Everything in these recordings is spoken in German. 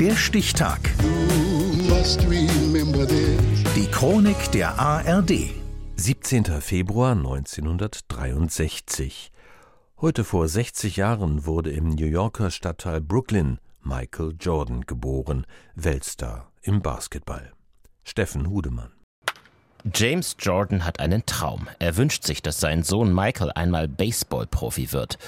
Der Stichtag. Die Chronik der ARD. 17. Februar 1963. Heute vor 60 Jahren wurde im New Yorker Stadtteil Brooklyn Michael Jordan geboren, Weltstar im Basketball. Steffen Hudemann. James Jordan hat einen Traum. Er wünscht sich, dass sein Sohn Michael einmal Baseballprofi wird.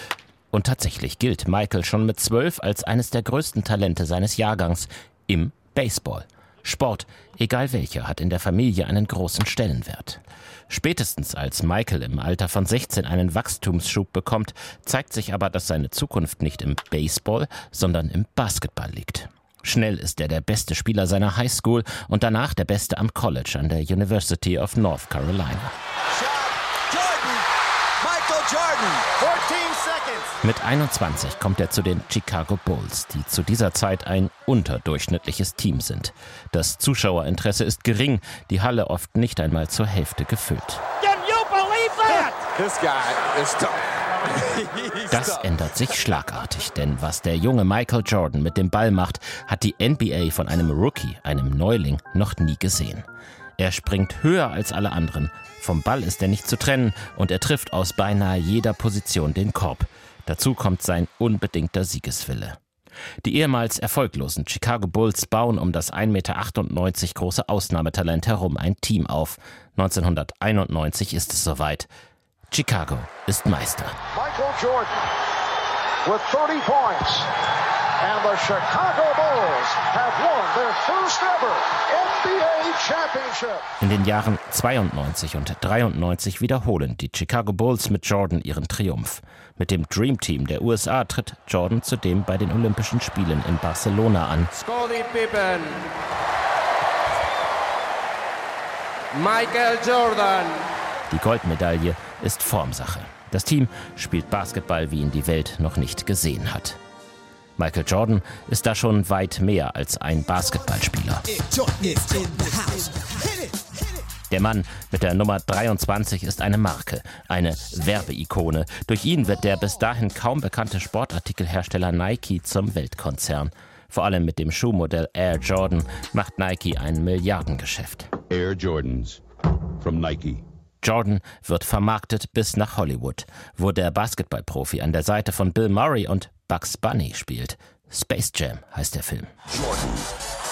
Und tatsächlich gilt Michael schon mit zwölf als eines der größten Talente seines Jahrgangs im Baseball. Sport, egal welcher, hat in der Familie einen großen Stellenwert. Spätestens als Michael im Alter von 16 einen Wachstumsschub bekommt, zeigt sich aber, dass seine Zukunft nicht im Baseball, sondern im Basketball liegt. Schnell ist er der beste Spieler seiner Highschool und danach der beste am College an der University of North Carolina. Mit 21 kommt er zu den Chicago Bulls, die zu dieser Zeit ein unterdurchschnittliches Team sind. Das Zuschauerinteresse ist gering, die Halle oft nicht einmal zur Hälfte gefüllt. Das ändert sich schlagartig, denn was der junge Michael Jordan mit dem Ball macht, hat die NBA von einem Rookie, einem Neuling, noch nie gesehen. Er springt höher als alle anderen. Vom Ball ist er nicht zu trennen und er trifft aus beinahe jeder Position den Korb. Dazu kommt sein unbedingter Siegeswille. Die ehemals erfolglosen Chicago Bulls bauen um das 1,98 Meter große Ausnahmetalent herum ein Team auf. 1991 ist es soweit. Chicago ist Meister. Michael Jordan with 30 points. And the Chicago Bulls have won their first ever NBA Championship. In den Jahren 92 und 93 wiederholen die Chicago Bulls mit Jordan ihren Triumph. Mit dem Dream Team der USA tritt Jordan zudem bei den Olympischen Spielen in Barcelona an. Pippen. Michael Jordan. Die Goldmedaille ist Formsache. Das Team spielt Basketball, wie ihn die Welt noch nicht gesehen hat. Michael Jordan ist da schon weit mehr als ein Basketballspieler. Der Mann mit der Nummer 23 ist eine Marke, eine Werbeikone. Durch ihn wird der bis dahin kaum bekannte Sportartikelhersteller Nike zum Weltkonzern. Vor allem mit dem Schuhmodell Air Jordan macht Nike ein Milliardengeschäft. Air Jordans from Nike. Jordan wird vermarktet bis nach Hollywood, wo der Basketballprofi an der Seite von Bill Murray und Bugs Bunny spielt. Space Jam heißt der Film. Jordan,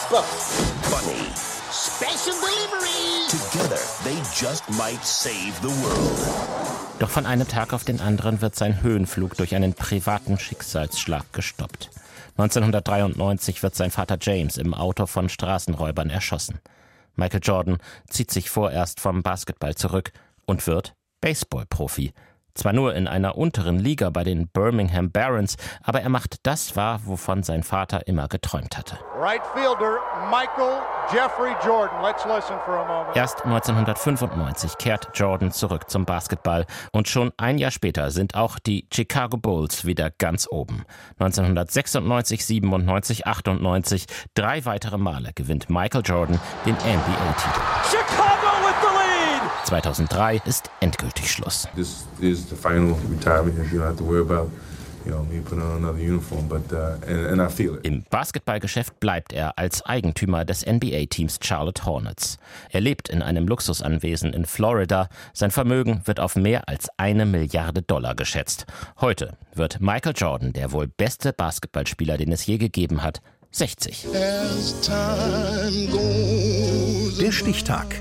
Bugs Bunny, Special Delivery. Together they just might save the world. Doch von einem Tag auf den anderen wird sein Höhenflug durch einen privaten Schicksalsschlag gestoppt. 1993 wird sein Vater James im Auto von Straßenräubern erschossen. Michael Jordan zieht sich vorerst vom Basketball zurück und wird Baseballprofi. Zwar nur in einer unteren Liga bei den Birmingham Barons, aber er macht das wahr, wovon sein Vater immer geträumt hatte. Right fielder Michael Jeffrey Jordan. Let's listen for a moment. Erst 1995 kehrt Jordan zurück zum Basketball und schon ein Jahr später sind auch die Chicago Bulls wieder ganz oben. 1996, 97, 98, drei weitere Male gewinnt Michael Jordan den NBA-Titel. Chicago 2003 ist endgültig Schluss. Im Basketballgeschäft bleibt er als Eigentümer des NBA-Teams Charlotte Hornets. Er lebt in einem Luxusanwesen in Florida. Sein Vermögen wird auf mehr als eine Milliarde Dollar geschätzt. Heute wird Michael Jordan, der wohl beste Basketballspieler, den es je gegeben hat, 60. Der Stichtag.